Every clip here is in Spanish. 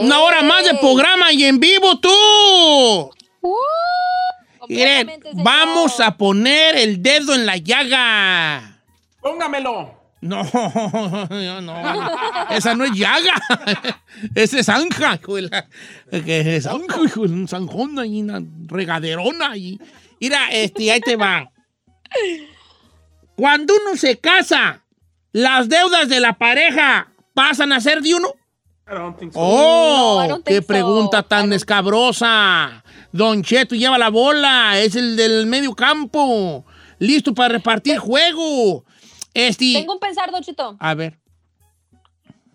Una hora más de ¡Ey! programa y en vivo tú. Uh, Miren, vamos a poner el dedo en la llaga. Póngamelo. No, no, no. Esa no es llaga. Esa es zanja, es zanja, un zanjón y una regaderona. Y, mira, este, ahí te va. Cuando uno se casa, las deudas de la pareja pasan a ser de uno. I don't think so. Oh, No, I don't qué think pregunta tan escabrosa. Don Cheto lleva la bola, es el del medio campo, listo para repartir juego. Este, Tengo un pensar, Don Chito. a ver.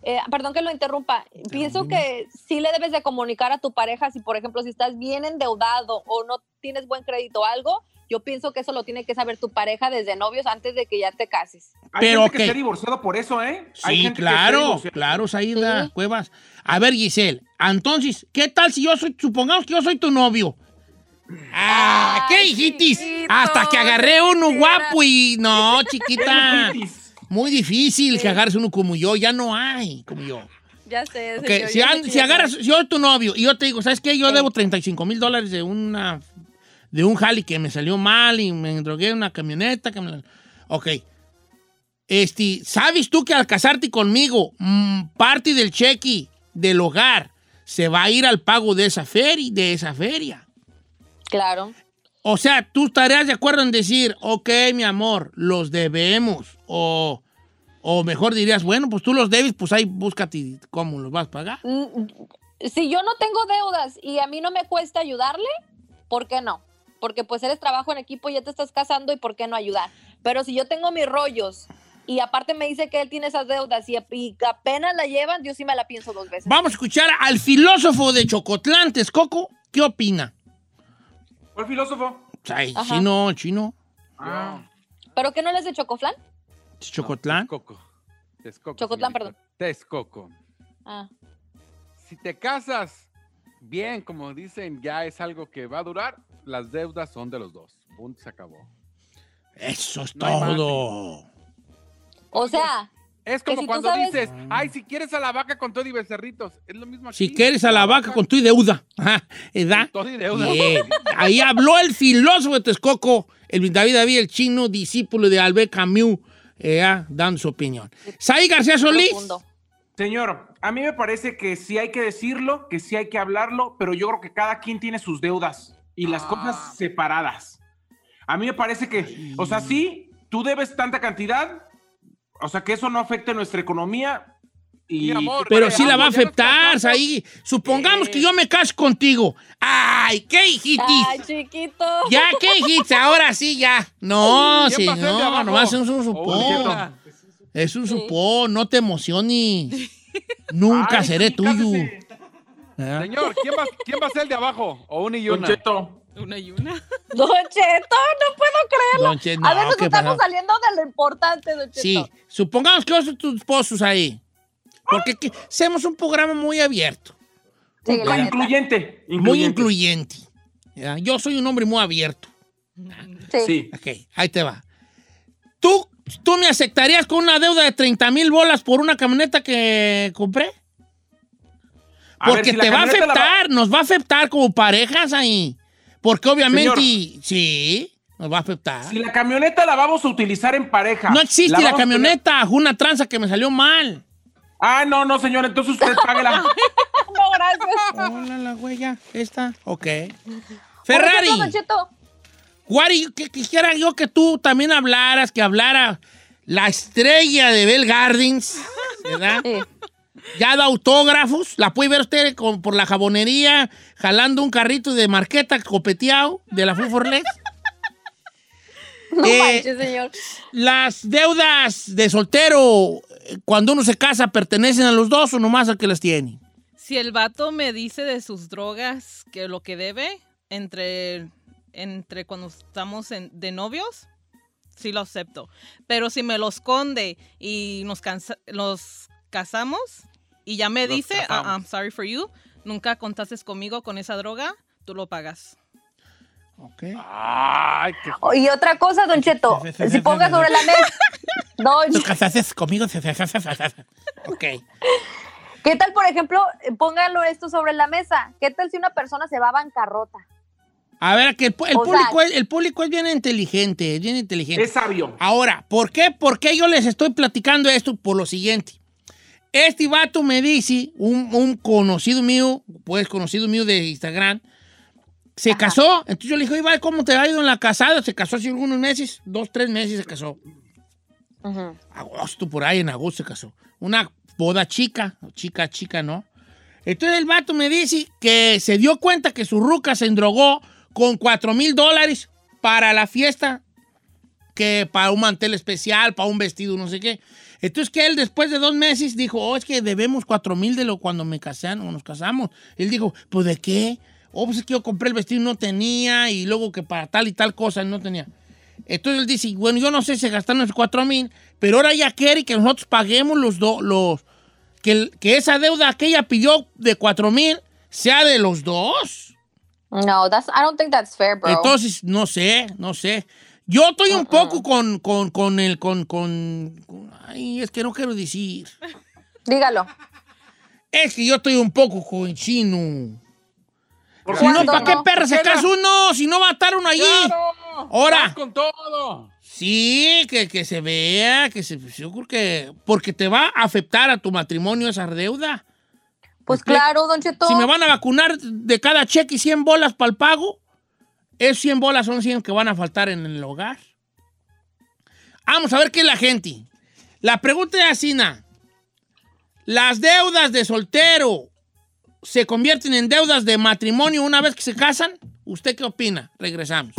Eh, perdón que lo interrumpa. Pienso que sí le debes de comunicar a tu pareja si, por ejemplo, si estás bien endeudado o no tienes buen crédito o algo. Yo pienso que eso lo tiene que saber tu pareja desde novios antes de que ya te cases. Hay Pero, gente que se ha divorciado por eso, ¿eh? Hay Sí, gente que se ha claro, divorciado. claro, Saída Sí. Cuevas. A ver, Giselle, entonces, ¿qué tal si yo soy, supongamos que yo soy tu novio? Ah, ¿qué hijitis? chiquito, Hasta que agarré uno guapo y no, chiquita. Hijitis. Muy difícil que agarres uno como yo, ya no hay como yo. Ya sé, Ok, señor, si, ya an- que si agarras, yo soy tu novio y yo te digo, ¿sabes qué? Yo Sí. debo 35 mil dólares de una de un jali que me salió mal y me drogué en una camioneta. Que me Ok. Este, ¿sabes tú que al casarte conmigo, mm, parte del cheque del hogar se va a ir al pago de esa feria, de esa feria? Claro. O sea, tú estarías de acuerdo en decir, ok, mi amor, los debemos. O, o mejor dirías, bueno, pues tú los debes, pues ahí búscate cómo los vas a pagar. Mm, Si yo no tengo deudas y a mí no me cuesta ayudarle, ¿por qué no? Porque pues eres trabajo en equipo, ya te estás casando y ¿por qué no ayudar? Pero si yo tengo mis rollos y aparte me dice que él tiene esas deudas y, y apenas la llevan, yo sí me la pienso dos veces. Vamos a escuchar al filósofo de Chocotlán, Texcoco. ¿Qué opina? ¿Cuál filósofo? Ay, Ajá. chino, chino. Ah. ¿Pero qué no les de Chocoflan? Chocotlán. Texcoco. Texcoco, Chocotlán, señorita. Texcoco. Ah, Si te casas bien, como dicen, ya es algo que va a durar, las deudas son de los dos. Punto, se acabó. Eso es No todo. o sea, Es como si cuando sabes- dices, ay, si quieres a la vaca con todo y becerritos. Es lo mismo aquí. Si quieres a la vaca con tu deuda. Ajá, ¿Edad? Con todo y deuda. Bien. Ahí habló el filósofo de Texcoco, el David David, el chino discípulo de Albert Camus, eh, ah, dando su opinión. Saí García Solís. profundo. Señor, a mí me parece que sí hay que decirlo, que sí hay que hablarlo, pero yo creo que cada quien tiene sus deudas y las Ah. cosas separadas. A mí me parece que, o sea, sí, tú debes tanta cantidad, o sea, que eso no afecte nuestra economía. Y, Mi amor, Pero sí la va a afectar. Saí. Supongamos que yo me caso contigo. ¡Ay, qué hijitis! Ay, chiquito. Ya, ¿qué hijitis? Ahora sí, ya. No, ¿Quién va a ser de señor, abajo? nomás es un Oh, cierto. Es un supón, no te emociones. Nunca Ay, seré sí, tuyo. ¿Ah? Señor, ¿quién va, ¿quién va a ser el de abajo? ¿O una y Don una? Cheto, Una y una. Don Cheto, no puedo creerlo. Don Che- no, a veces ¿qué estamos saliendo de lo importante, Don Cheto. Sí, supongamos que vos tus esposos ahí. Porque aquí hacemos un programa muy abierto, Sí, incluyente, muy incluyente. ¿ya? Yo soy un hombre muy abierto. Sí. Sí. Ok, ahí te va. ¿Tú, ¿Tú me aceptarías con una deuda de 30 mil bolas por una camioneta que compré? A Porque si la te va a la va- afectar, nos va a afectar como parejas ahí. Porque obviamente, sí, nos va a afectar. Si la camioneta la vamos a utilizar en pareja. No existe la, camioneta, fue una tranza que me salió mal. Ah, no, no, señor, entonces usted páguela. No, gracias. Hola, la huella, esta. Ok. Ferrari, Cheto, Guari, que quisiera yo que tú también hablaras, que hablara la estrella de Bell Gardens, ¿verdad? Sí. Ya da autógrafos, la puede ver usted con- por la jabonería, jalando un carrito de marqueta copeteado de la Fuforles. No Eh, manches, señor. Las deudas de soltero, eh, cuando uno se casa, ¿pertenecen a los dos o nomás al que las tiene? Si el vato me dice de sus drogas que lo que debe entre, entre cuando estamos en- de novios, sí lo acepto. Pero si me lo esconde y nos, cansa- los casamos y ya me Los dice, "Ah, casamos. I'm sorry for you, nunca contaste conmigo con esa droga, tú lo pagas. Ok. Ay, qué Oh, Y otra cosa, Don Cheto, si ponga sobre la mesa. Don ¿Tú casaste conmigo? ok. ¿Qué tal, por ejemplo, eh, pónganlo esto sobre la mesa? ¿Qué tal si una persona se va a bancarrota? A ver, que el, público, sea- es, el público es bien inteligente, es bien inteligente. Es sabio. Ahora, ¿por qué? ¿por qué yo les estoy platicando esto? Por lo siguiente. Este vato me dice, un, un conocido mío, pues conocido mío de Instagram, se casó. Entonces yo le dije, Iván, ¿cómo te ha ido en la casada? Se casó hace algunos meses, dos, tres meses se casó. Agosto, por ahí en agosto se casó. Una boda chica, chica, chica, ¿no? Entonces el vato me dice que se dio cuenta que su ruca se endrogó con 4 mil dólares para la fiesta, que para un mantel especial, para un vestido, no sé qué. Entonces que él después de dos meses dijo, oh, es que debemos 4 mil de lo cuando me casaron, nos casamos. Él dijo, pues ¿de qué? Oh, pues es que yo compré el vestido y no tenía, y luego que para tal y tal cosa no tenía. Entonces él dice, bueno, yo no sé si gastaron esos 4 mil, pero ahora ya quiere que nosotros paguemos los dos, los, que, que esa deuda que ella pidió de 4 mil sea de los dos. No, that's, I don't think that's fair, bro. Entonces, no sé, no sé. Yo estoy un poco con, con, con el, con, con, con- ay, es que no quiero decir. Dígalo. Es que yo estoy un poco con chino. ¿Por Si no, ¿Cuándo ¿para qué no? perra se ¿Por qué casa uno? Si no va a estar uno allí. ¡Claro! Ahora. ¡Vas con todo! Sí, que, que se vea, que se, yo creo que, porque te va a afectar a tu matrimonio esa deuda. Pues claro, Don Cheto. Si me van a vacunar de cada cheque 100 bolas para el pago, esos 100 bolas son 100 que van a faltar en el hogar. Vamos a ver qué es la gente. La pregunta es así, na. ¿Las deudas de soltero se convierten en deudas de matrimonio una vez que se casan? ¿Usted qué opina? Regresamos.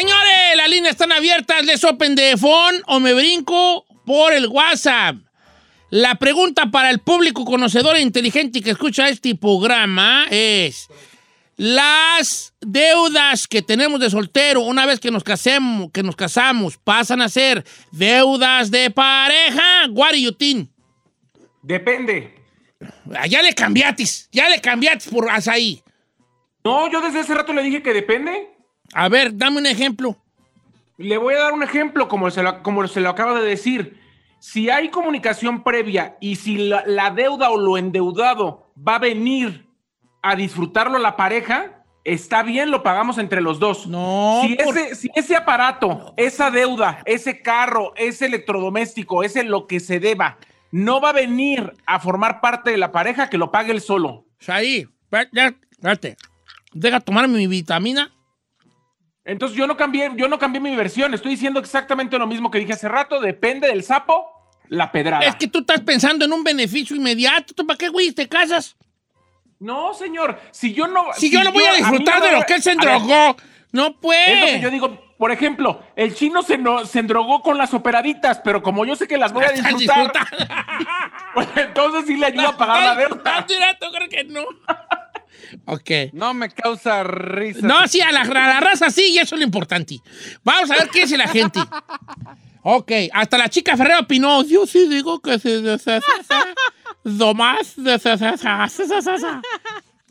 Señores, las líneas están abiertas. Les open de phone o me brinco por el WhatsApp. La pregunta para el público conocedor e inteligente que escucha este programa es: ¿Las deudas que tenemos de soltero una vez que nos casemos, que nos casamos, pasan a ser deudas de pareja? Think? Depende. Ah, Ya le cambiatis, ya le cambiatis por ahí. No, yo desde hace rato le dije que depende. A ver, dame un ejemplo. Le voy a dar un ejemplo, como se lo, como se lo acaba de decir. Si hay comunicación previa y si la, la deuda o lo endeudado va a venir a disfrutarlo la pareja, está bien, lo pagamos entre los dos. No, Si, por- ese, si ese aparato, esa deuda, ese carro, ese electrodoméstico, ese lo que se deba, no va a venir a formar parte de la pareja, que lo pague él solo. Ahí, ya, espérate. Deja tomar mi vitamina. Entonces yo no cambié, yo no cambié mi versión. Estoy diciendo exactamente lo mismo que dije hace rato. Depende del sapo, la pedrada. Es que tú estás pensando en un beneficio inmediato. ¿Tú para qué, güey, te casas? No, señor. Si yo no. Si, yo no voy a disfrutar no de lo que él se endrogó. No puede. Es lo que yo digo. Por ejemplo, el chino se, no- se endrogó con las operaditas, pero como yo sé que las voy a disfrutar, pues entonces sí le ayuda a pagar la deuda. Yo creo que no. Ok. No me causa risa. No, sí, a la, a la raza sí, y eso es lo importante. Vamos a ver qué dice la gente. Ok, hasta la chica Ferrero opinó. Yo sí digo que se deshace más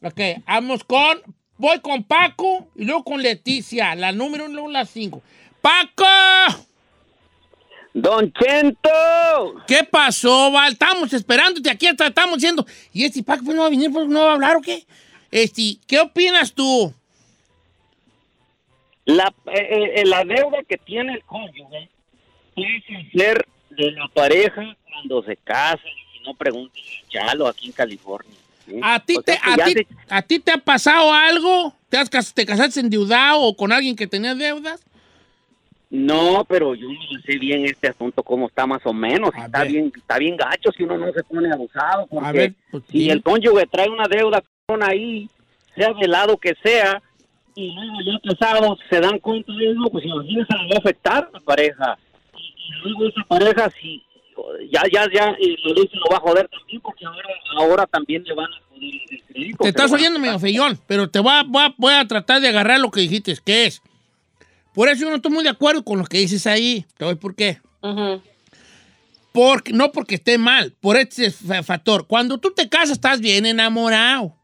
Ok, vamos con. Voy con Paco y luego con Leticia. La número uno, la cinco. ¡Paco! Don Chento, ¿Qué pasó, Val? Estamos esperándote aquí, hasta estamos diciendo. ¿Y este Paco no va a venir, pues, no va a hablar o qué? Este, ¿qué opinas tú? la, eh, eh, la deuda que tiene el cónyuge puede ser de la pareja cuando se casa, y si no pregunten a Chalo aquí en California. ¿sí? ¿A ti, O te, sea a, ti, se- a ti te ha pasado algo? ¿Te, has, ¿Te casaste endeudado o con alguien que tenía deudas? No, pero yo no sé bien este asunto cómo está más o menos. A Está ver. bien, está bien gacho si uno no se pone abusado. Porque A ver, pues, si el cónyuge trae una deuda ahí, sea del lado que sea, y luego ya casados se dan cuenta de eso, pues imagínense, le va a afectar a la pareja. Y, y luego esa pareja, si ya, ya, ya, la ley se lo va a joder también, porque ahora, ahora también le van a joder el crédito. Te estás lo oyendo medio feyón, pero te voy a, voy, a, voy a tratar de agarrar lo que dijiste, que es. Por eso yo no estoy muy de acuerdo con lo que dices ahí. Te voy por qué. Porque, no porque esté mal, por este fa- factor. Cuando tú te casas estás bien enamorado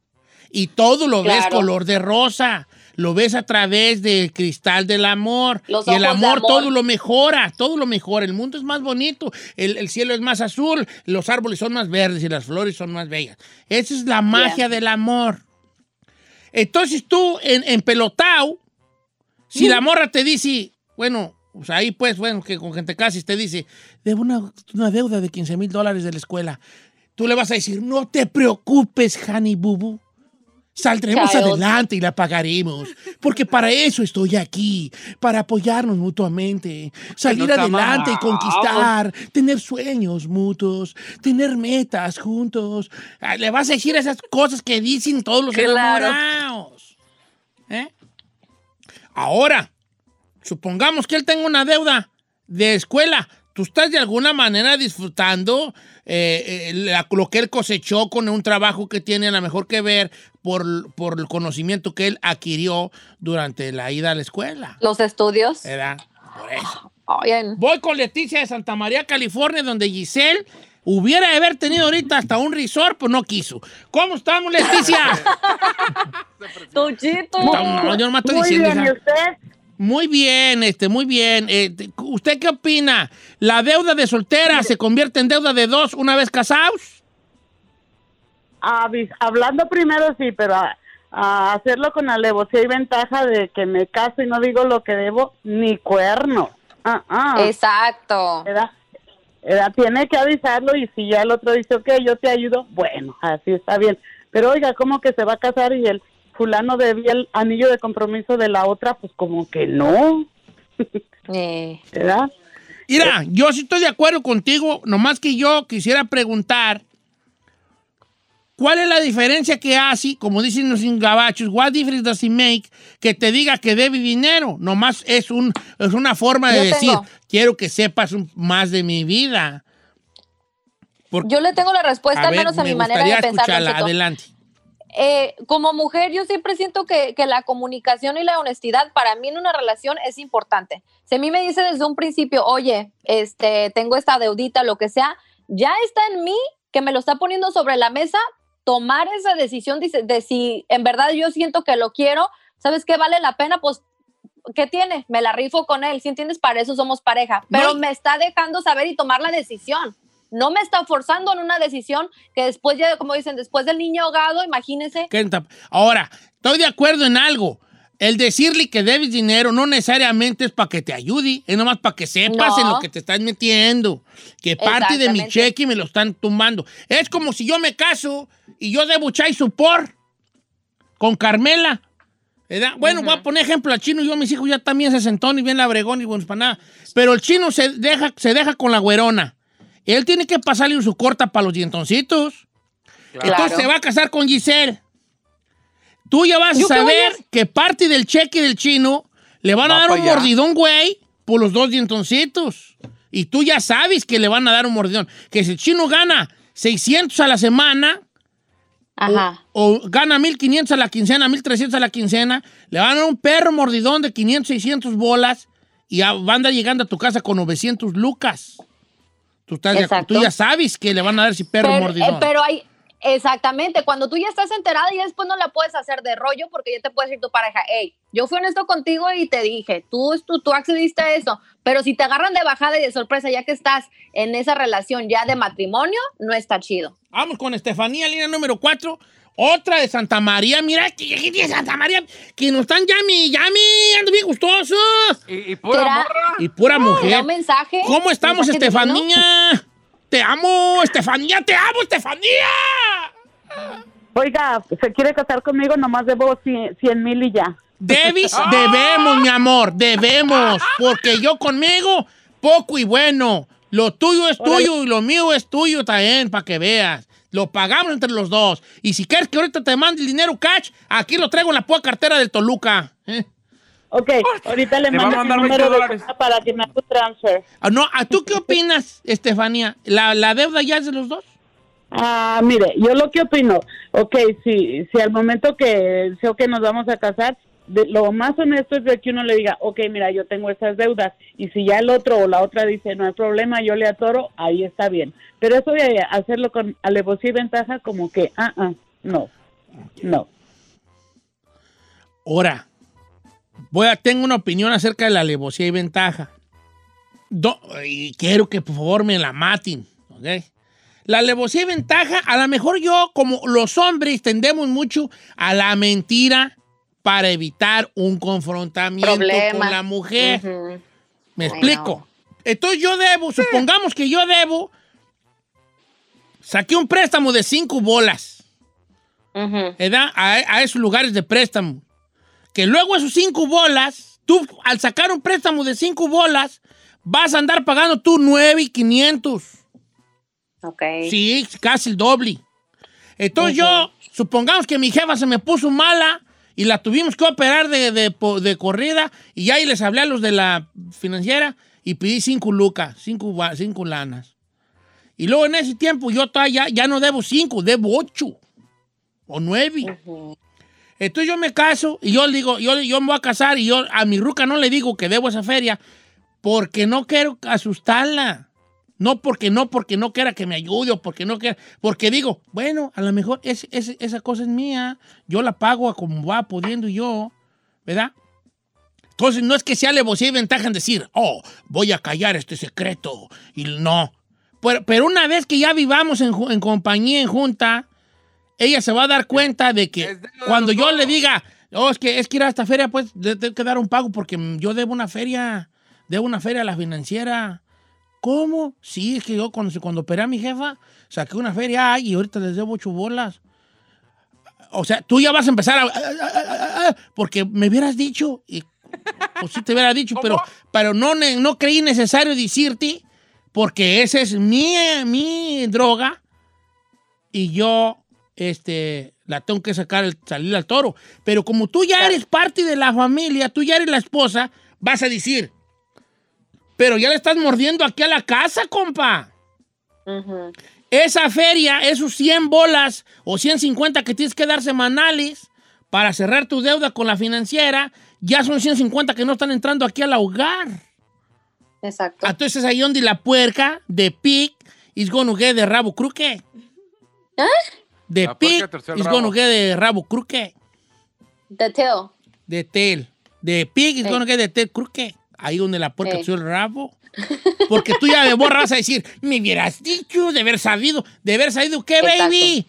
y todo lo ves color de rosa. Lo ves a través del cristal del amor. Los y el amor, amor. todo lo mejora, todo lo mejora. El mundo es más bonito, el, el cielo es más azul, los árboles son más verdes y las flores son más bellas. Esa es la magia del amor. Entonces tú, en, en pelotao, si la morra te dice, bueno, pues ahí pues, bueno, que con gente casi te dice, debo una, una deuda de 15 mil dólares de la escuela. Tú le vas a decir, no te preocupes, Honey Bubu. Saldremos Child. adelante y la pagaremos. Porque para eso estoy aquí, para apoyarnos mutuamente, salir adelante y conquistar, tener sueños mutuos, tener metas juntos. Ah, Le vas a decir esas cosas que dicen todos los Claro. enamorados. ¿Eh? Ahora, supongamos que él tenga una deuda de escuela. Tú estás de alguna manera disfrutando eh, eh, la- lo que él cosechó con un trabajo que tiene a lo mejor que ver por, por el conocimiento que él adquirió durante la ida a la escuela. Los estudios. ¿Verdad? Por eso. Oigan, Voy con Leticia de Santa María, California, donde Giselle hubiera de haber tenido ahorita hasta un resort, pues no quiso. ¿Cómo estamos, Leticia? Tuchito. No, yo nomás estoy Muy diciendo. bien. ¿y usted? Muy bien, este, muy bien. Eh, te- ¿Usted qué opina? ¿La deuda de soltera se convierte en deuda de dos una vez casados? Ah, hablando primero sí, pero a, a hacerlo con alevo, si hay ventaja de que me caso y no digo lo que debo, ni cuerno. Ah, ah. Exacto. ¿verdad? ¿verdad? Tiene que avisarlo y si ya el otro dice, ok, yo te ayudo, bueno, así está bien. Pero oiga, ¿cómo que se va a casar y el fulano debía el anillo de compromiso de la otra? Pues como que no, Eh, ¿verdad? Mira, yo sí estoy de acuerdo contigo, nomás que yo quisiera preguntar, ¿cuál es la diferencia que hace, como dicen los gabachos, what difference does it make, que te diga que debe dinero? Nomás es, un, es una forma de Yo decir, tengo. quiero que sepas un- más de mi vida. Yo le tengo la respuesta, a al menos a mi manera de pensar. adelante. Eh, como mujer, yo siempre siento que, que la comunicación y la honestidad para mí en una relación es importante. Si a mí me dice desde un principio, oye, este, tengo esta deudita, lo que sea, ya está en mí que me lo está poniendo sobre la mesa, tomar esa decisión de, de si en verdad yo siento que lo quiero, ¿sabes qué vale la pena? Pues, ¿qué tiene? Me la rifo con él, si entiendes? Para eso somos pareja. Pero No. me está dejando saber y tomar la decisión. No me está forzando en una decisión que después ya, como dicen, después del niño ahogado, imagínese. ¿Qué tap- Ahora, estoy de acuerdo en algo. El decirle que debes dinero no necesariamente es para que te ayude, es nomás para que sepas No. en lo que te estás metiendo. Que parte de mi cheque me lo están tumbando. Es como si yo me caso y yo debo chai supor con Carmela. ¿verdad? Bueno, voy a poner ejemplo al chino. Yo a mis hijos ya también se sentón y bien labregón y buenos para nada. Pero el chino se deja, se deja con la güerona. Él tiene que pasarle su corta para los dientoncitos. Entonces se va a casar con Giselle. Tú ya vas a ¿Yo qué voy saber a- que parte del cheque del chino le van a dar un allá. mordidón, güey, por los dos dientoncitos. Y tú ya sabes que le van a dar un mordidón. Que si el chino gana 600 a la semana Ajá. o gana 1500 a la quincena, 1300 a la quincena, le van a dar un perro mordidón de 500, 600 bolas y ya va a andar llegando a tu casa con 900 lucas. Tú, estás de- Exacto. tú ya sabes que le van a dar ese perro pero, mordidón. eh, pero hay, exactamente, cuando tú ya estás enterada y después no la puedes hacer de rollo porque ya te puede decir tu pareja, hey, yo fui honesto contigo y te dije, tú, tú, tú accediste a eso, pero si te agarran de bajada y de sorpresa ya que estás en esa relación ya de matrimonio, no está chido. Vamos con Estefanía, línea número 4. Otra de Santa María. Mira, de Santa María, que nos están llami, llami, ando bien gustosos. Y, y pura ¿Será? morra. Y pura ¿Te da mujer. un mensaje? ¿Cómo estamos. Estefanía? Te amo, Estefanía, te amo, Estefanía. Oiga, se quiere casar conmigo, nomás debo 100 mil y ya. Debis, debemos, mi amor, debemos. Porque yo conmigo, poco y bueno. Lo tuyo es tuyo y lo mío es tuyo también, para que veas. Lo pagamos entre los dos. Y si quieres que ahorita te mande el dinero cash, aquí lo traigo en la pura cartera del Toluca. ¿eh? Ok, ahorita le mando 20 número de para que me haga un transfer. Ah, No, ¿a tú qué opinas, Estefanía? ¿La, ¿La deuda ya es de los dos? Ah, mire, yo lo que opino, ok, si, si al momento que sé que nos vamos a casar, lo más honesto es de que uno le diga, ok, mira, yo tengo esas deudas, y si ya el otro o la otra dice, no hay problema, yo le atoro, ahí está bien. Pero eso de hacerlo con alevosía y ventaja, como que, ah, ah, no, no. Ahora, voy a, tengo una opinión acerca de la alevosía y ventaja. Y quiero que por favor me la maten, ¿ok? La alevosía y ventaja, a lo mejor yo, como los hombres, tendemos mucho a la mentira para evitar un confrontamiento Problema. con la mujer. ¿Me I explico? Entonces yo debo, supongamos que yo debo, saqué un préstamo de cinco bolas. Ujú. ¿verdad? A, a esos lugares de préstamo. Que luego esos cinco bolas, tú al sacar un préstamo de cinco bolas, vas a andar pagando tú nueve y quinientos. Ok. Sí, casi el doble. Entonces yo, supongamos que mi jefa se me puso mala y la tuvimos que operar de, de de corrida y ahí les hablé a los de la financiera y pedí cinco lucas, cinco, cinco lanas. Y luego en ese tiempo yo todavía ya, no debo cinco, debo ocho o nueve. Ujú. Entonces yo me caso y yo digo, yo, yo me voy a casar y yo a mi ruca no le digo que debo esa feria porque no quiero asustarla. No porque no, porque no quiera que me ayude o porque no quiera, porque digo, bueno, a lo mejor es, es- esa cosa es mía, yo la pago a como va pudiendo yo, ¿verdad? Entonces no es que sea alevosía y ventaja en decir, oh, voy a callar este secreto. Y no. Pero, pero una vez que ya vivamos en, en compañía, en junta, ella se va a dar cuenta de que cuando yo le diga, oh, es que, es que ir a esta feria, pues tengo que dar un pago porque yo debo una feria, debo una feria a la financiera. ¿Cómo? Sí, es que yo cuando, cuando operé a mi jefa, saqué una feria ay, y ahorita les debo ocho bolas. O sea, tú ya vas a empezar a... a- a- a- a- porque me hubieras dicho, y, pues sí te hubiera dicho, pero, pero no, no creí necesario decirte, porque esa es mi, mi droga y yo este, la tengo que sacar, salir al toro. Pero como tú ya eres parte de la familia, tú ya eres la esposa, vas a decir, pero ya le estás mordiendo aquí a la casa, compa. Esa feria, esos 100 bolas o 150 que tienes que dar semanales para cerrar tu deuda con la financiera, ya son 150 que no están entrando aquí al hogar. Exacto. Entonces ahí donde la puerca de pig is gonna get de rabo cruque. De La pig is gonna get de rabo cruque. The tail. De tail. De pig is Ey. gonna get de tail cruque. Ahí donde la puerca Ey. terció el rabo. Porque tú ya de borra vas a decir, me hubieras dicho, de haber sabido, de haber sabido qué, Exacto. baby.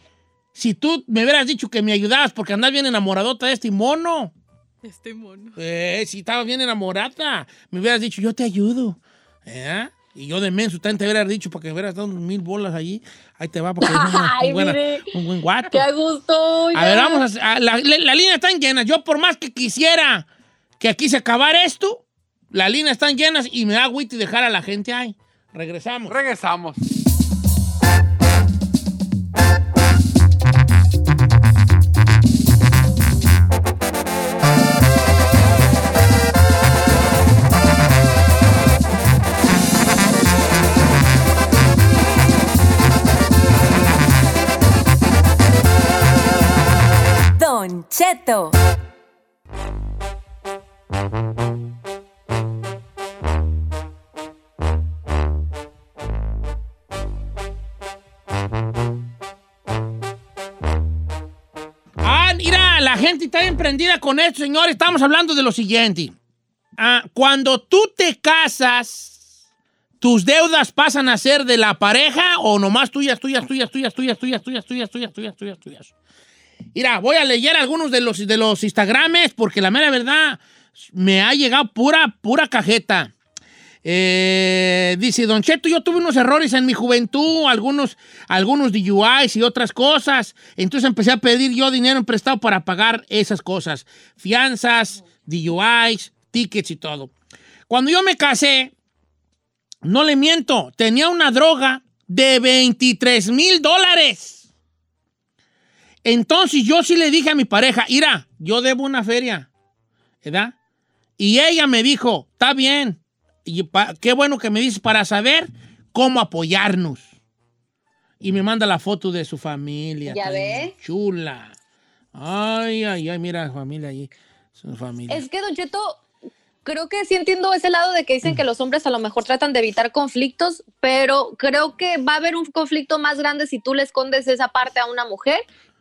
Si tú me hubieras dicho que me ayudabas porque andas bien enamoradota de este mono. Este mono. Eh, si estaba bien enamorada, me hubieras dicho, yo te ayudo. ¿Eh? Y yo de menso también te hubiera dicho para que me hubieras dado mil bolas allí. Ahí te va porque una- Ay, un, buena- mire. un buen guato. Qué a gusto. A ver, vamos a, a- la, la, la línea están llenas. Yo por más que quisiera que aquí se acabara esto, las líneas están llenas y me da agüita y dejar a la gente ahí. Regresamos. Regresamos. Don Cheto. Gente está emprendida con esto, señores. Estamos hablando de lo siguiente. Ah, cuando tú te casas, ¿tus deudas pasan a ser de la pareja o nomás tuyas, tuyas, tuyas, tuyas, tuyas, tuyas, tuyas, tuyas, tuyas, tuyas, tuyas, tuyas? Mira, voy a leer algunos de los, de los Instagrames porque la mera verdad me ha llegado pura, pura cajeta. Eh, dice, Don Cheto, yo tuve unos errores en mi juventud, algunos, algunos DUIs y otras cosas. Entonces empecé a pedir yo dinero prestado para pagar esas cosas. Fianzas, DUIs, tickets y todo. Cuando yo me casé, no le miento, tenía una droga de 23 mil dólares. Entonces yo sí le dije a mi pareja, Ira, yo debo una feria, ¿verdad? Y ella me dijo, está bien, y pa- qué bueno que me dices para saber cómo apoyarnos. Y me manda la foto de su familia. ¿Ya ve? Chula. Ay, ay, ay, mira la familia allí. Su familia. Es que, Don Cheto, creo que sí entiendo ese lado de que dicen que los hombres a lo mejor tratan de evitar conflictos, pero creo que va a haber un conflicto más grande si tú le escondes esa parte a una mujer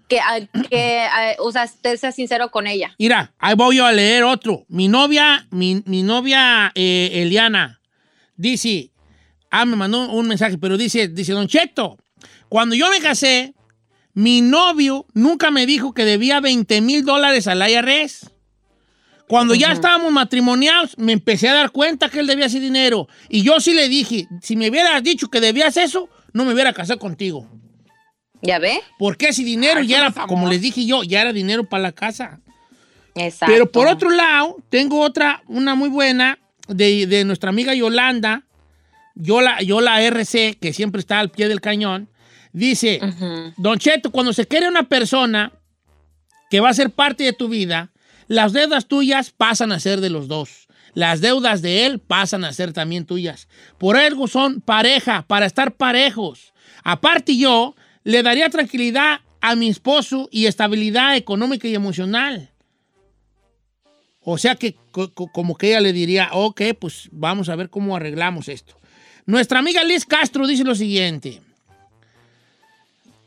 que, a- que a- o sea, te seas sincero con ella. Mira, ahí voy yo a leer otro. Mi novia, mi, mi novia eh, Eliana, dice, ah, me mandó un mensaje, pero dice, dice, Don Cheto, cuando yo me casé, mi novio nunca me dijo que debía 20 mil dólares al IRS. Cuando ya estábamos matrimoniados, me empecé a dar cuenta que él debía ese dinero. Y yo sí le dije, si me hubieras dicho que debías eso, no me hubiera casado contigo. ¿Ya ve? Porque ese dinero Ay, ya era, amor. como les dije yo, ya era dinero para la casa. Exacto. Pero por otro lado, tengo otra, una muy buena de, de nuestra amiga Yolanda, Yola, Yola RC, que siempre está al pie del cañón. Dice, Ujú. Don Cheto, cuando se quiere una persona que va a ser parte de tu vida, las deudas tuyas pasan a ser de los dos. Las deudas de él pasan a ser también tuyas. Por algo son pareja, para estar parejos. Aparte yo, le daría tranquilidad a mi esposo y estabilidad económica y emocional. O sea que co- co- como que ella le diría, ok, pues vamos a ver cómo arreglamos esto. Nuestra amiga Liz Castro dice lo siguiente.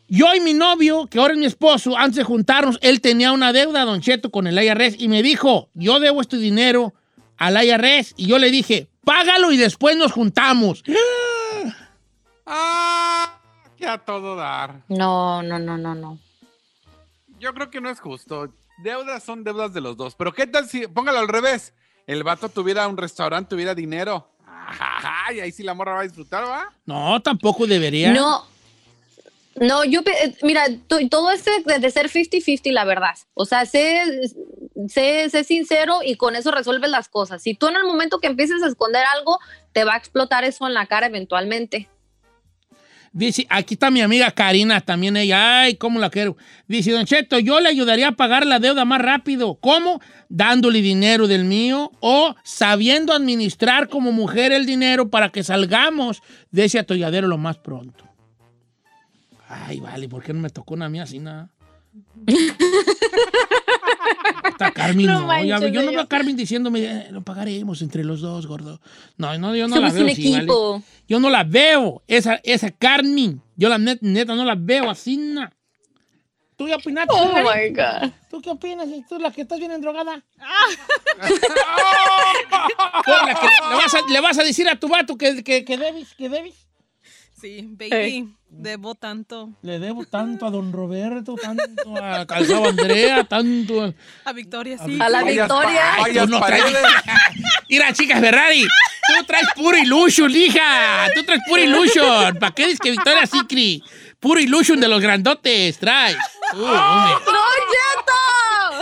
Yo y mi novio, que ahora es mi esposo, antes de juntarnos, él tenía una deuda, Don Cheto, con el IRS y me dijo, yo debo este dinero al IRS. Y yo le dije, págalo y después nos juntamos. Ah, que a todo dar. No, no, no, no, no. Yo creo que no es justo. Deudas son deudas de los dos. Pero ¿qué tal si, póngalo al revés, el vato tuviera un restaurante, tuviera dinero? Ajá, y ahí sí la morra va a disfrutar, ¿va? No, tampoco debería. No. No, yo, eh, mira, to- todo este de, de ser 50-50, la verdad. O sea, sé, sé, sé sincero y con eso resuelves las cosas. Si tú en el momento que empieces a esconder algo, te va a explotar eso en la cara eventualmente. Dice, aquí está mi amiga Karina, también ella, ay, cómo la quiero. Dice, Don Cheto, yo le ayudaría a pagar la deuda más rápido. ¿Cómo? Dándole dinero del mío o sabiendo administrar como mujer el dinero para que salgamos de ese atolladero lo más pronto. Ay, vale, ¿por qué no me tocó una mía así nada? Está Carmen, No no, manches, ya yo no veo a Carmen diciéndome, "Eh, lo pagaremos entre los dos, gordo. No, no, yo no la Somos veo un así, ¿vale? Yo no la veo, esa, esa Carmen. Yo la net- neta no la veo así, na. ¿Tú qué opinas? Oh my God. ¿Tú qué opinas? ¿Tú la que estás bien la que le, vas a, le vas a decir a tu vato que, que, que debes, que debes. Sí, baby, debo tanto. Le debo tanto a don Roberto, tanto a Calzado Andrea, tanto a... A Victoria, sí. A la victoria. Ay, tú no traes- paredes. Mira, chicas, Ferrari, tú traes puro illusion, hija. Tú traes puro illusion. ¿Para qué dices que Victoria Secret? Puro illusion de los grandotes, traes. ¡No,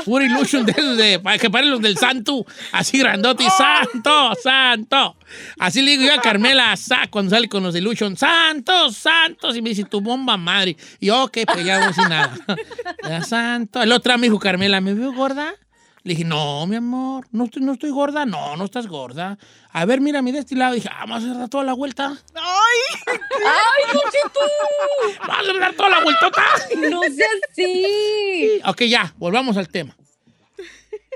Puro illusion de que paren los del santo, así grandote, santo, santo. Así le digo yo a Carmela sa- cuando sale con los illusion, santos, santos, y me dice, tu bomba madre. Y yo, ok, pues ya no decir nada. Ya, santo. El otro dijo, Carmela, ¿me veo gorda? Le dije, no, mi amor, no estoy, no estoy gorda. No, no estás gorda. A ver, mírame de este lado. Dije, ah, vamos a dar toda la vuelta. ¡Ay! ¡Ay, Don Cheto! Vamos a dar toda la vueltota. No seas así. Ok, ya, volvamos al tema.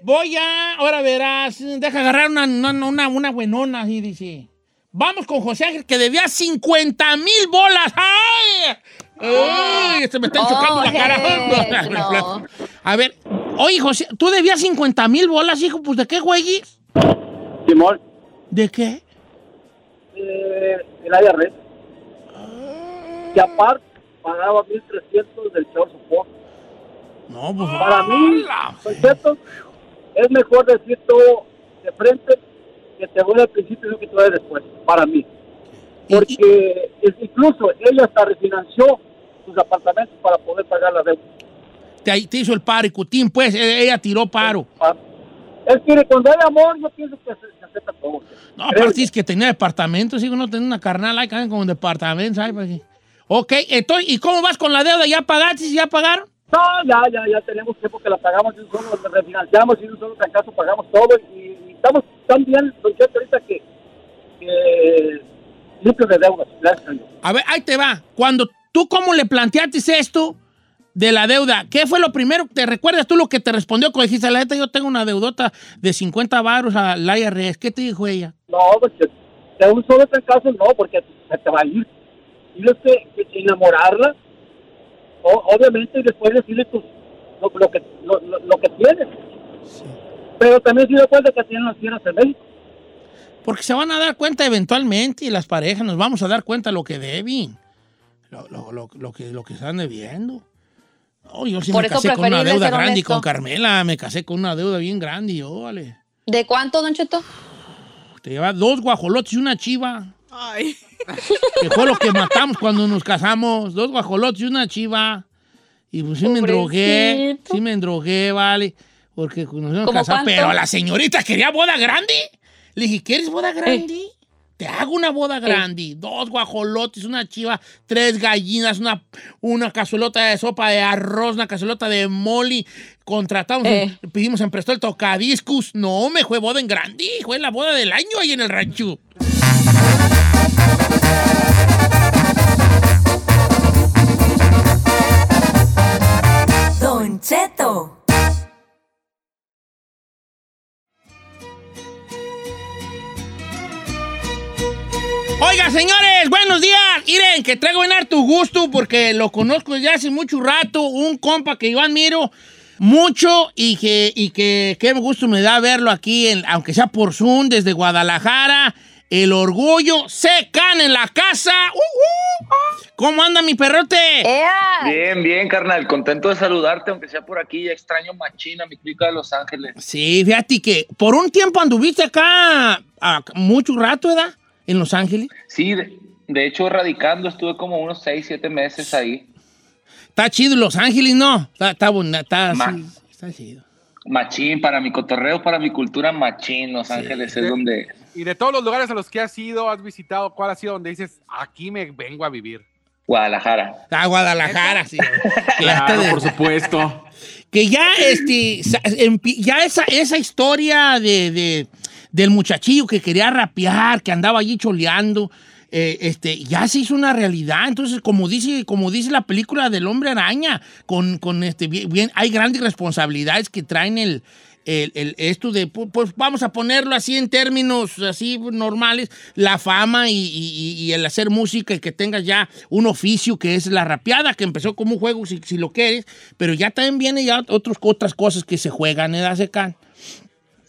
Voy a, ahora verás, deja agarrar una, una, una, una buenona, así dice. Vamos con José Ángel, que debía 50 mil bolas. ¡Ay! ¡Ay! Se me está chocando la cara. No. A ver, oye, José, ¿tú debías 50 mil bolas, hijo? Pues, ¿de qué, güey? Simón, ¿De qué? eh, el IRS, que aparte pagaba 1.300 del show support. No, pues... Para mí, concepto, es mejor decir todo de frente que te voy al principio y que te voy después, para mí. Porque incluso ella hasta refinanció sus apartamentos para poder pagar la deuda. Te, te hizo el paro y cutín, pues, e- ella tiró paro. Es que cuando hay amor, yo pienso que se, se acepta todo. No, aparte es que tenía departamentos, hijo, no tenía una carnal ahí, caen como departamentos, ¿sabes? Pues. Ok, entonces, ¿y cómo vas con la deuda? ¿Ya pagaste? ¿Ya pagaron? No, ya, ya, ya tenemos tiempo que la pagamos y solo la refinanciamos y un solo trancazo pagamos todo y, y estamos tan bien, don Cheto, ahorita que, que limpios de deudas, gracias a Dios. A ver, ahí te va. Cuando tú, ¿cómo le planteaste esto de la deuda, ¿qué fue lo primero? ¿Te recuerdas tú lo que te respondió cuando dijiste, la neta, yo tengo una deudota de 50 baros a la IRS? ¿Qué te dijo ella? No, pues de un solo caso no, porque se te va a ir. Tienes que, que enamorarla, o- obviamente, y después decirle tu, lo, lo que, lo, que tienes. Pero también se dio cuenta que tienen las tierras en México. Porque se van a dar cuenta eventualmente y las parejas nos vamos a dar cuenta lo que deben, lo, lo- lo- lo que, lo que están debiendo. Oh, yo sí Por me eso casé con una deuda grande y con Carmela me casé con una deuda bien grande y yo, vale. ¿De cuánto, Don Cheto? Te lleva dos guajolotes y una chiva, Ay. que fue lo que matamos cuando nos casamos. Dos guajolotes y una chiva. Y pues sí me endrogué, sí me endrogué, vale. Porque nos hemos ¿Cómo casado. cuánto? Pero la señorita quería boda grande. Le dije, ¿quieres boda grande? Te hago una boda grande. Dos guajolotes, una chiva, tres gallinas, una, una cazuelota de sopa de arroz, una cazuelota de moli. Contratamos, Eh. pedimos en prestó el tocadiscus. No, me fue boda en grande. Fue la boda del año ahí en el rancho. Señores, buenos días. Miren, que traigo en harto gusto porque lo conozco desde hace mucho rato. Un compa que yo admiro mucho y que, y que qué gusto me da verlo aquí, en- aunque sea por Zoom, desde Guadalajara. El orgullo se can en la casa. ¡Uh, uh! ¿Cómo anda mi perrote? Bien, bien, carnal. Contento de saludarte, aunque sea por aquí. Ya extraño machina, mi clica de Los Ángeles. Sí, fíjate que por un tiempo anduviste acá ah, mucho rato, ¿verdad? En Los Ángeles. Sí, de, de hecho, radicando estuve como unos 6, 7 meses ahí. Está chido Los Ángeles, ¿no? Está, está bonito, está, Ma- sí, está chido. Machín, para mi cotorreo, para mi cultura, machín. Los Ángeles es donde... Y de todos los lugares a los que has ido, has visitado, ¿cuál ha sido donde dices, aquí me vengo a vivir? Guadalajara. A Guadalajara, sí. Claro, por supuesto. Que ya, este, ya esa, esa historia de, de- del muchachillo que quería rapear, que andaba allí choleando, eh, este, ya se hizo una realidad. Entonces, como dice, como dice la película del hombre araña, con, con este, bien, hay grandes responsabilidades que traen el, el- el- esto de, pu- pues vamos a ponerlo así en términos así normales, la fama y, el hacer música y que tengas ya un oficio que es la rapeada, que empezó como un juego si, si lo quieres, pero ya también viene ya otros, otras cosas que se juegan, ¿eh? Secan?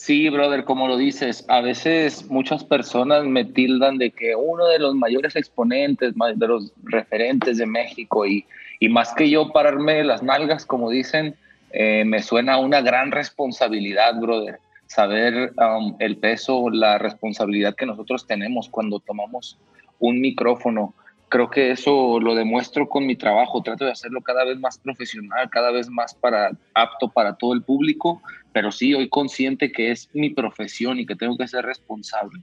Sí, brother, como lo dices, a veces muchas personas me tildan de que uno de los mayores exponentes, de los referentes de México y, y más que yo pararme las nalgas, como dicen, eh, me suena una gran responsabilidad, brother. Saber um, el peso, la responsabilidad que nosotros tenemos cuando tomamos un micrófono. Creo que eso lo demuestro con mi trabajo. Trato de hacerlo cada vez más profesional, cada vez más para, apto para todo el público pero sí, hoy consciente que es mi profesión y que tengo que ser responsable.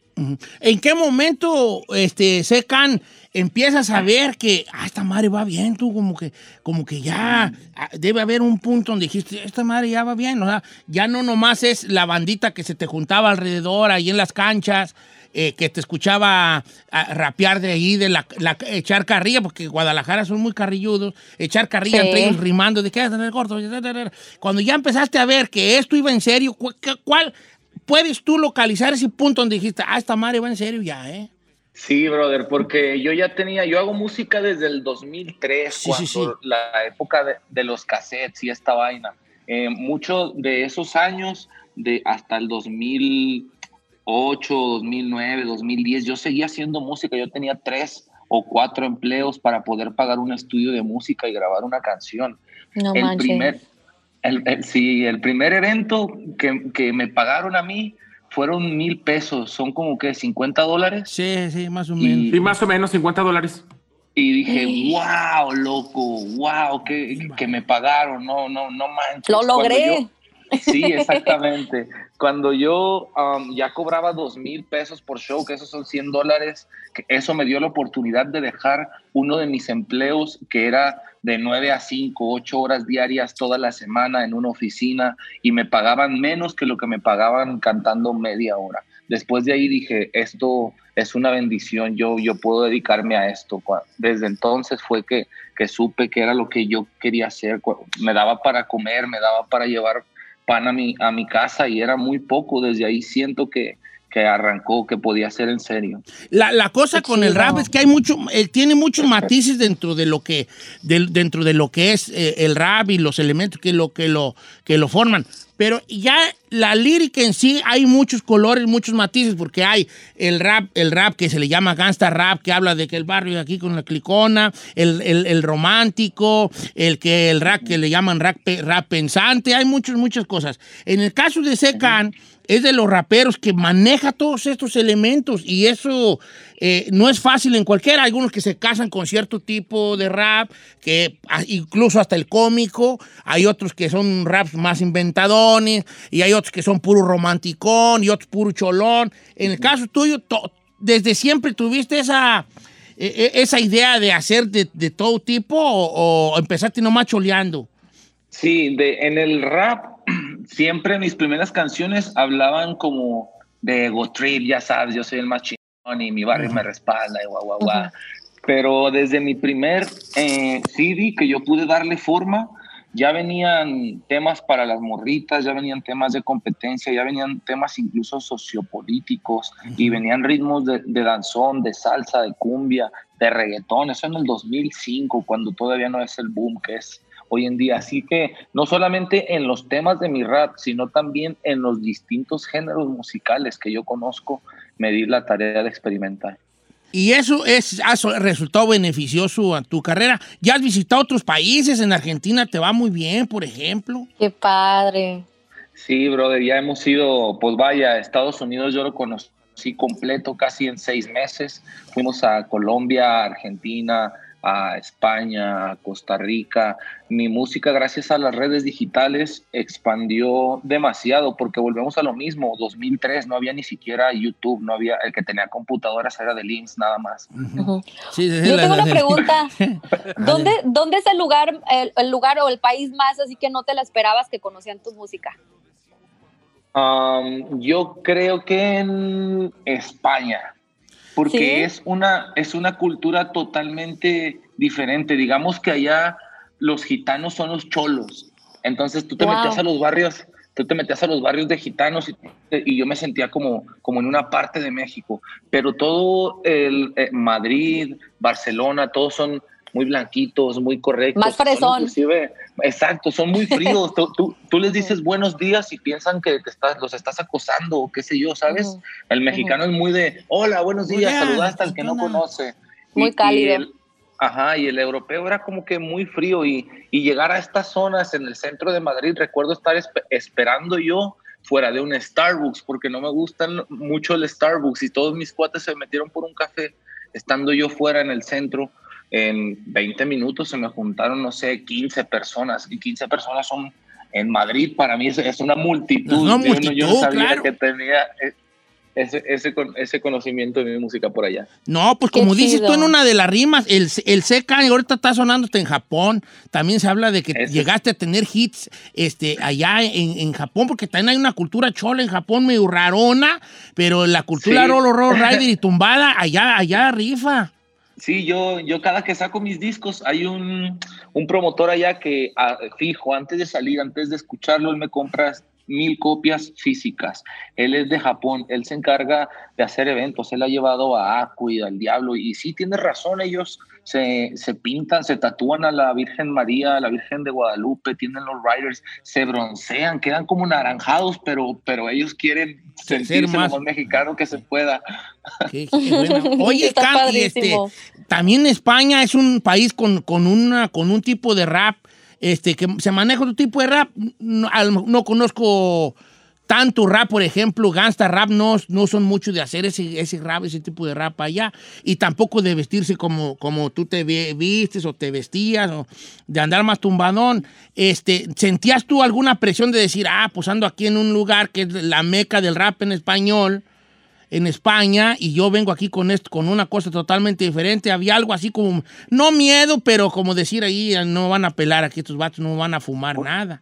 ¿En qué momento, este, Secan, empiezas a ver que, ah, esta madre va bien, tú como que, como que ya ah, debe haber un punto donde dijiste, esta madre ya va bien, o sea, ya no nomás es la bandita que se te juntaba alrededor ahí en las canchas, eh, que te escuchaba ah, rapear de ahí, de la, la- echar carrilla, porque Guadalajara son muy carrilludos, echar carrilla Sí. entre ellos rimando de que "Ah, el gordo. Cuando ya empezaste a ver que esto iba en serio, ¿cu- qué- ¿cuál puedes tú localizar ese punto donde dijiste, ah, esta madre va en serio ya, eh? Sí, brother, porque yo ya tenía, yo hago música desde el 2003, Sí, sí, cuando la época de, de los cassettes y esta vaina. Eh, mucho de esos años, de hasta el 2008, 2009, 2010, yo seguía haciendo música, yo tenía tres o cuatro empleos para poder pagar un estudio de música y grabar una canción. No el manches. primer, el, el- sí, el primer evento que, que me pagaron a mí fueron mil pesos, son como que 50 dólares. Sí, sí, más o Y- menos. Sí, más o menos 50 dólares. Y dije, wow, loco, wow, que, que me pagaron, no, no, no manches. Lo logré. yo- sí, exactamente. Cuando yo um, ya cobraba dos mil pesos por show, que esos son 100 dólares, que eso me dio la oportunidad de dejar uno de mis empleos, que era de 9 a 5, 8 horas diarias toda la semana en una oficina, y me pagaban menos que lo que me pagaban cantando media hora. Después de ahí dije, esto es una bendición, yo, yo puedo dedicarme a esto. Desde entonces fue que, que supe que era lo que yo quería hacer. Me daba para comer, me daba para llevar pan a mi, a mi casa y era muy poco. Desde ahí siento que, que arrancó, que podía ser en serio. La, la cosa con el rap es que hay mucho, él tiene muchos matices dentro de lo que, del- dentro de lo que es eh, el rap y los elementos que lo, que lo, que lo forman. Pero ya la lírica en sí hay muchos colores, muchos matices, porque hay el rap, el rap que se le llama gangsta rap, que habla de que el barrio de aquí con la clicona, el, el- romántico, el que el rap que le llaman rap, rap pensante, hay muchas, muchas cosas. En el caso de Secan, es de los raperos que maneja todos estos elementos y eso eh, no es fácil en cualquiera. Algunos que se casan con cierto tipo de rap, que ah, incluso hasta el cómico. Hay otros que son raps más inventadones y hay otros que son puro romanticón y otros puro cholón. En el caso tuyo, desde siempre tuviste esa, eh, eh, esa idea de hacer de, de todo tipo o, o empezaste nomás choleando. Sí, de, en el rap, siempre mis primeras canciones hablaban como de ego trip, ya sabes, yo soy el más chingón y mi barrio me respalda y guau, guau, guau. Pero desde mi primer eh, CD que yo pude darle forma, ya venían temas para las morritas, ya venían temas de competencia, ya venían temas incluso sociopolíticos y venían ritmos de, de danzón, de salsa, de cumbia, de reggaetón. Eso en el 2005, cuando todavía no es el boom que es hoy en día. Así que no solamente en los temas de mi rap, sino también en los distintos géneros musicales que yo conozco, me di la tarea de experimentar. Y eso es, ha resultado beneficioso a tu carrera. Ya has visitado otros países, en Argentina te va muy bien, por ejemplo. Qué padre. Sí, brother, ya hemos ido, pues vaya, Estados Unidos yo lo conocí completo casi en seis meses. Fuimos a Colombia, Argentina, a España, a Costa Rica. Mi música, gracias a las redes digitales, expandió demasiado porque volvemos a lo mismo. 2003 no había ni siquiera YouTube, no había, el que tenía computadoras era de links nada más. Sí, Yo la- tengo la- una pregunta. ¿Dónde, ¿Dónde es el lugar, el, el lugar o el país más así que no te la esperabas que conocían tu música? Um, yo creo que en España, porque ¿Sí? es, una, es una cultura totalmente diferente. Digamos que allá los gitanos son los cholos. Entonces tú te Wow. metías a los barrios, tú te metías a los barrios de gitanos y, y yo me sentía como, como en una parte de México. Pero todo el eh, Madrid, Barcelona, todos son muy blanquitos, muy correctos. Más son fresón. inclusive- exacto, son muy fríos. tú, tú- tú les dices buenos días y piensan que te estás, los estás acosando o qué sé yo, ¿sabes? El mexicano es muy de, hola, buenos días, Hola, saludaste al que no conoce. Muy Y- y cálido. el- ajá, y el europeo era como que muy frío y, y llegar a estas zonas en el centro de Madrid, recuerdo estar espe- esperando yo fuera de un Starbucks, porque no me gustan mucho el Starbucks y todos mis cuates se metieron por un café, estando yo fuera en el centro. En 20 minutos se me juntaron, no sé, 15 personas, y 15 personas son en Madrid, para mí es, es una multitud. Una de uno, yo multitud, no sabía claro. que tenía eh, ese, ese, con- ese conocimiento de mi música por allá. No, pues Qué como dices tú en una de las rimas, el, el Seca ahorita está sonando hasta en Japón. También se habla de que llegaste a tener hits este, allá en, en Japón, porque también hay una cultura chola en Japón medio rarona, pero la cultura Sí. Rolo Rolo Rider y tumbada, allá, allá rifa. Sí, yo, yo cada que saco mis discos, hay un, un promotor allá que ah, fijo, antes de salir, antes de escucharlo, él me compra mil copias físicas. Él es de Japón, él se encarga de hacer eventos, él ha llevado a Aku y al Diablo, y sí, tiene razón, ellos se, se pintan, se tatúan a la Virgen María, a la Virgen de Guadalupe, tienen los riders, se broncean, quedan como naranjados, pero, pero ellos quieren Ser sentirse más- lo más mexicano que se pueda. Qué- qué bueno. Oye, este, también España es un país con, con, una, con un tipo de rap, este, que se maneja otro tipo de rap. No, no conozco tanto rap, por ejemplo, gangsta rap, no, no son mucho de hacer ese, ese rap, ese tipo de rap allá, y tampoco de vestirse como, como tú te vistes o te vestías, o de andar más tumbadón. Este, ¿Sentías tú alguna presión de decir, ah, pues ando aquí en un lugar que es la meca del rap en español? En España y yo vengo aquí con esto, con una cosa totalmente diferente. Había algo así como, no miedo, pero como decir ahí, no van a pelar aquí estos vatos, no van a fumar nada.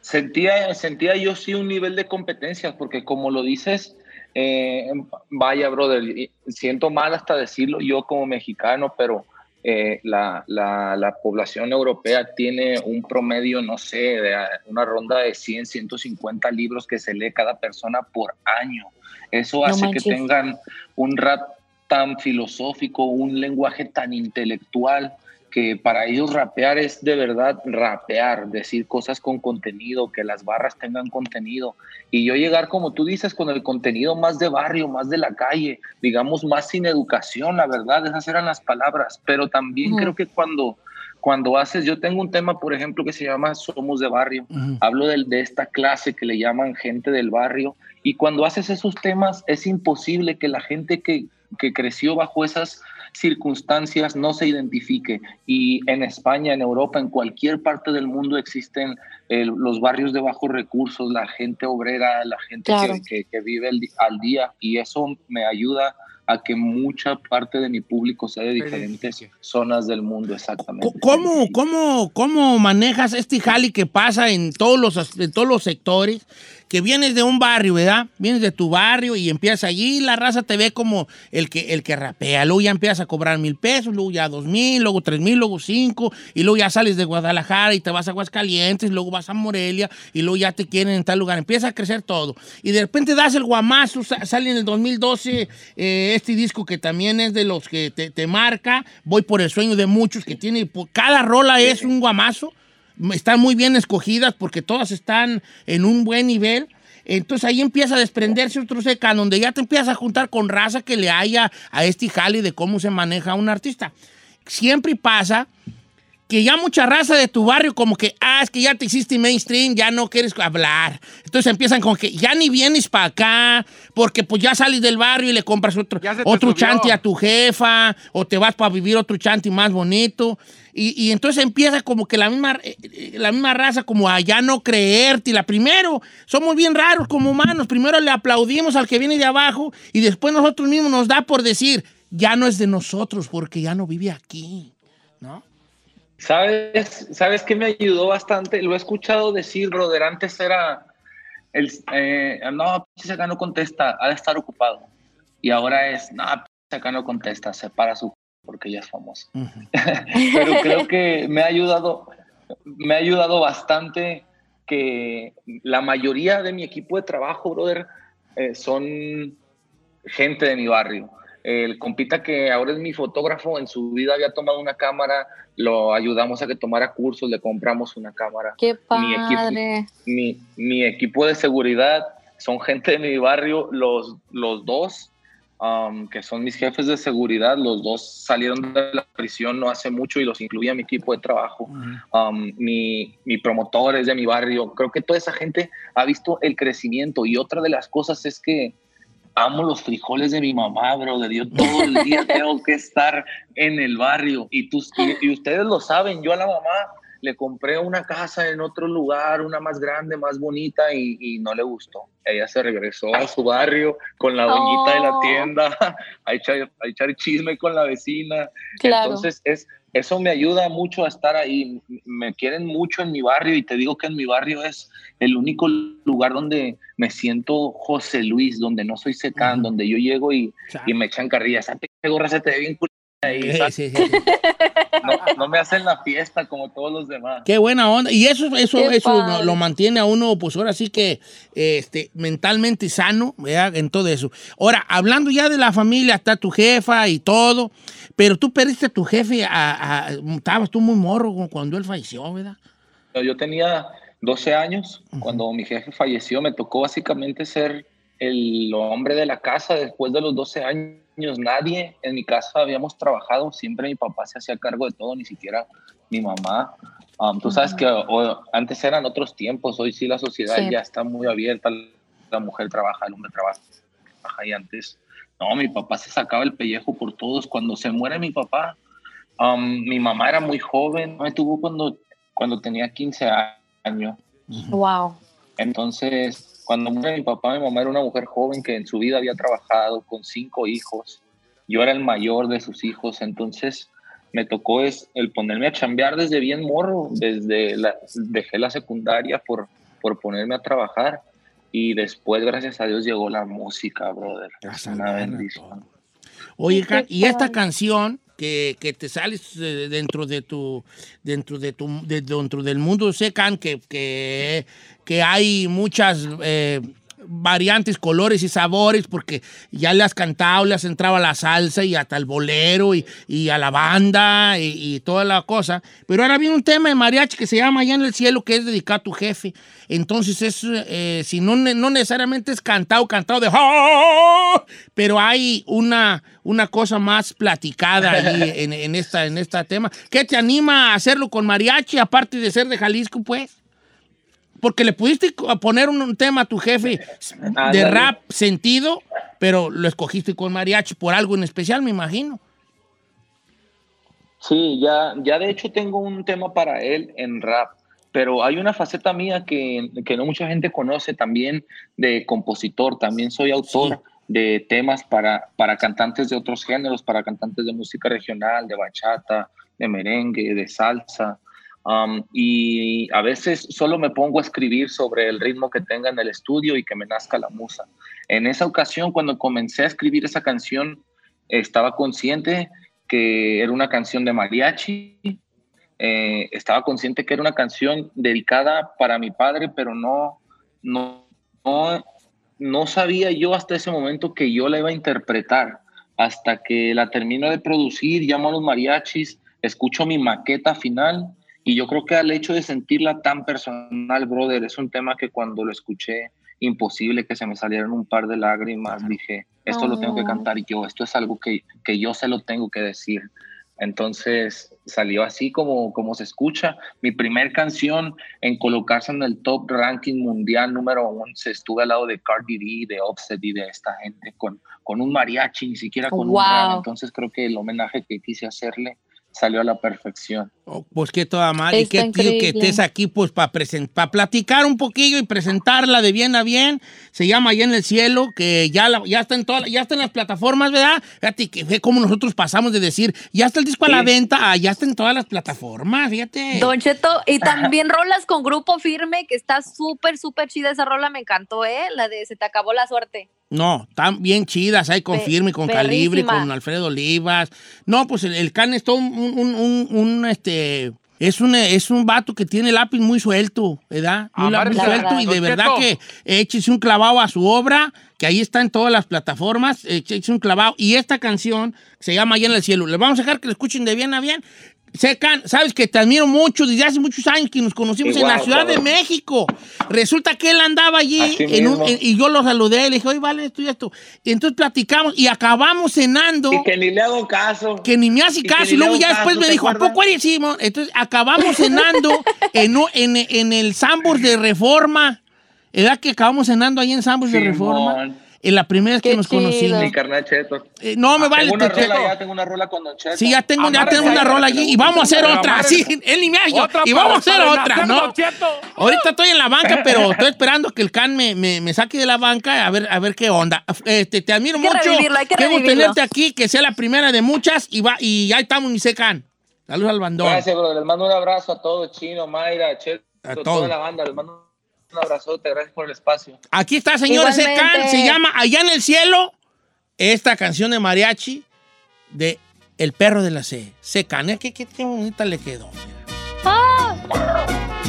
Sentía, sentía yo sí un nivel de competencia, porque como lo dices, eh, vaya, brother, siento mal hasta decirlo yo como mexicano, pero eh, la, la, la población europea tiene un promedio, no sé, de ah, una ronda de 100, 150 libros que se lee cada persona por año. Eso No hace que tengan un rap tan filosófico, un lenguaje tan intelectual, que para ellos rapear es de verdad rapear, decir cosas con contenido, que las barras tengan contenido. Y yo llegar, como tú dices, con el contenido más de barrio, más de la calle, digamos, más sin educación, la verdad, esas eran las palabras. Pero también creo que cuando, cuando haces, yo tengo un tema, por ejemplo, que se llama Somos de Barrio. Hablo de esta clase que le llaman gente del barrio. Y cuando haces esos temas, es imposible que la gente que, que creció bajo esas circunstancias no se identifique. Y en España, en Europa, en cualquier parte del mundo existen eh, los barrios de bajos recursos, la gente obrera, la gente que- Claro. que, que vive el al día. Y eso me ayuda a que mucha parte de mi público sea de diferentes zonas del mundo, exactamente. ¿Cómo, cómo, ¿Cómo manejas este jali que pasa en todos, los, en todos los sectores? Que vienes de un barrio, ¿verdad? Vienes de tu barrio y empiezas allí, la raza te ve como el que, el que rapea. Luego ya empiezas a cobrar mil pesos, luego ya dos mil, luego tres mil, luego cinco, y luego ya sales de Guadalajara y te vas a Aguascalientes, luego vas a Morelia, y luego ya te quieren en tal lugar. Empieza a crecer todo. Y de repente das el guamazo, sa- sale en el 2012 eh, este disco que también es de los que te, te marca. Voy por el sueño de muchos, que tiene, cada rola es un guamazo. Están muy bien escogidas porque todas están en un buen nivel. Entonces ahí empieza a desprenderse otro seca, donde ya te empiezas a juntar con raza que le haya a este jali de cómo se maneja un artista. Siempre pasa que ya mucha raza de tu barrio como que, ah, es que ya te hiciste mainstream, ya no quieres hablar. Entonces empiezan con que ya ni vienes para acá, porque pues ya sales del barrio y le compras otro, otro subió. chanti a tu jefa, o te vas para vivir otro chanti más bonito. Y, y entonces empieza como que la misma, eh, eh, la misma raza como a ya no creerte. La primero, somos bien raros como humanos. Primero le aplaudimos al que viene de abajo y después nosotros mismos nos da por decir, ya no es de nosotros porque ya no vive aquí. ¿No? ¿Sabes, ¿Sabes qué me ayudó bastante? Lo he escuchado decir, brother. Antes era, el, eh, no, acá no contesta, ha de estar ocupado. Y ahora es, no, acá no contesta, se para su porque ya es famoso. Pero creo que me ha ayudado, me ha ayudado bastante que la mayoría de mi equipo de trabajo, brother, eh, son gente de mi barrio. El compita que ahora es mi fotógrafo, en su vida había tomado una cámara, lo ayudamos a que tomara cursos, le compramos una cámara. Qué Mi equipo, padre. mi, mi equipo de seguridad son gente de mi barrio, los, los dos, um, que son mis jefes de seguridad, los dos salieron de la prisión no hace mucho y los incluí a mi equipo de trabajo. Um, mi, mi promotor es de mi barrio. Creo que toda esa gente ha visto el crecimiento y otra de las cosas es que amo los frijoles de mi mamá, brother. Yo todo el día tengo que estar en el barrio y, tú, y, y ustedes lo saben. Yo a la mamá le compré una casa en otro lugar, una más grande, más bonita y, y no le gustó. Ella se regresó a su barrio con la doñita de la Oh. tienda a echar, a echar chisme con la vecina. Claro. Entonces, es, eso me ayuda mucho a estar ahí. Me quieren mucho en mi barrio y te digo que en mi barrio es el único lugar donde me siento José Luis, donde no soy secán, donde yo llego y, y me echan carrillas. Esa pinche gorra se te ve bien ahí, sí, sí, sí. No, no me hacen la fiesta como todos los demás. Qué buena onda. Y eso, eso, Qué eso padre. lo, lo mantiene a uno, pues ahora sí que este, mentalmente sano, ¿verdad? En todo eso. Ahora, hablando ya de la familia, está tu jefa y todo, pero tú perdiste a tu jefe, a, a- estabas tú muy morro cuando él falleció, ¿verdad? Yo tenía 12 años cuando mi jefe falleció. Me tocó básicamente ser el hombre de la casa después de los 12 años. Nadie en mi casa habíamos trabajado. Siempre mi papá se hacía cargo de todo, ni siquiera mi mamá. Um, tú sabes que o- antes eran otros tiempos. Hoy sí la sociedad Sí. ya está muy abierta. La mujer trabaja, el hombre trabaja. Y antes, no, mi papá se sacaba el pellejo por todos. Cuando se muere mi papá, um, mi mamá era muy joven. Me tuvo cuando, cuando tenía 15 años. Wow. Entonces, cuando muere mi papá, mi mamá era una mujer joven que en su vida había trabajado con cinco hijos. Yo era el mayor de sus hijos, entonces me tocó es el ponerme a chambear desde bien morro, desde la, dejé la secundaria por, por ponerme a trabajar. y después, gracias a Dios, llegó la música, brother. Es una bendición. Oye, y esta canción que, que te sales eh, dentro de tu dentro de tu de- dentro del mundo secan que, que, que hay muchas eh, variantes, colores y sabores, porque ya le has cantado, le has entrado a la salsa y hasta el bolero y, y a la banda y, y toda la cosa. Pero ahora viene un tema de mariachi que se llama Allá en el cielo, que es dedicado a tu jefe. Entonces, es, eh, si no, no necesariamente es cantado, cantado de ¡Oh! pero hay una, una cosa más platicada ahí en, en esta, en este tema. ¿Qué te anima a hacerlo con mariachi, aparte de ser de Jalisco, pues? Porque le pudiste poner un, tema a tu jefe de Ándale. rap sentido, pero lo escogiste con mariachi por algo en especial, me imagino. Sí, ya, ya de hecho tengo un tema para él en rap, pero hay una faceta mía que, que no mucha gente conoce también de compositor, también soy autor de temas para, para cantantes de otros géneros, para cantantes de música regional, de bachata, de merengue, de salsa. Um, y a veces solo me pongo a escribir sobre el ritmo que tenga en el estudio y que me nazca la musa. En esa ocasión, cuando comencé a escribir esa canción, estaba consciente que era una canción de mariachi, eh, estaba consciente que era una canción dedicada para mi padre, pero no, no, no, no sabía yo hasta ese momento que yo la iba a interpretar. Hasta que la termino de producir, llamo a los mariachis, escucho mi maqueta final y yo creo que al hecho de sentirla tan personal, brother, es un tema que cuando lo escuché, imposible que se me salieran un par de lágrimas, dije, esto lo tengo que Oh. cantar yo, esto es algo que, que yo se lo tengo que decir. Entonces salió así como, como se escucha. Mi primer canción en colocarse en el top ranking mundial número 11 estuve al lado de Cardi B, de Offset y de esta gente con, con un mariachi, ni siquiera con un Wow. rap. Entonces creo que el homenaje que quise hacerle salió a la perfección. Pues qué toda madre. Y Está qué tío que increíble. estés aquí pues para para platicar un poquillo y presentarla de bien a bien. Se llama Allá en el cielo, que ya, la- ya, está en todas, ya está en las plataformas, ¿verdad? Fíjate que fue como nosotros pasamos de decir, ya está el disco a la venta, a ya está en todas las plataformas, fíjate. Don Cheto, y también rolas con Grupo Firme, que está súper, súper chida esa rola, me encantó, ¿eh? La de Se te acabó la suerte. No, están bien chidas, hay con Pe- Firme, con Calibre, con Alfredo Olivas. No, pues el, el Can es todo un, un- un- un, este... Es un, es un vato que tiene el lápiz muy suelto, ¿verdad? Muy lápiz suelto y de verdad que échese un clavado a su obra, que ahí está en todas las plataformas, échese un clavado. Y esta canción se llama Allá en el cielo. Les vamos a dejar que la escuchen de bien a bien. Secan, sabes que te admiro mucho desde hace muchos años que nos conocimos en la Ciudad de. México. Resulta que él andaba allí en un- en- y yo lo saludé, le dije, oye, vale, esto y esto. Y entonces platicamos y acabamos cenando, Y que ni le hago caso. que ni me hace y caso. Y luego ya después me ¿te dijo, ¿a acuerdas? poco eres Simón? Entonces acabamos cenando en, en, en el Sambors de Reforma. ¿Edad que acabamos cenando ahí en Sambors de Reforma? En la primera vez que nos conocimos. Mi carnal Cheto. Eh, no me vale. tengo una te- te- rola ya, tengo una rola con Don Cheto. Sí, ya tengo, ya tengo una ahí, rola allí y vamos a hacer otra. Sí, él ni me hallo. Y vamos a hacer otra, ¿no? Ahorita estoy en la banca, pero estoy esperando que el can me, me, me saque de la banca a ver, a ver qué onda. Este, te admiro Hay que mucho. revivirlo, hay que revivirlo. tenerte aquí, que sea la primera de muchas y va y ya estamos, mi secan. Saludos al bandón. Gracias, bro. Les mando un abrazo a todos, Chino, Mayra, Cheto, A toda la banda. Les mando un abrazote. Gracias por el espacio. Aquí está, señores, Igualmente. secan. Se llama Allá en el cielo. Esta canción de mariachi de El perro de la C. Secan. ¿Qué, qué, qué bonita le quedó. mira. Ah.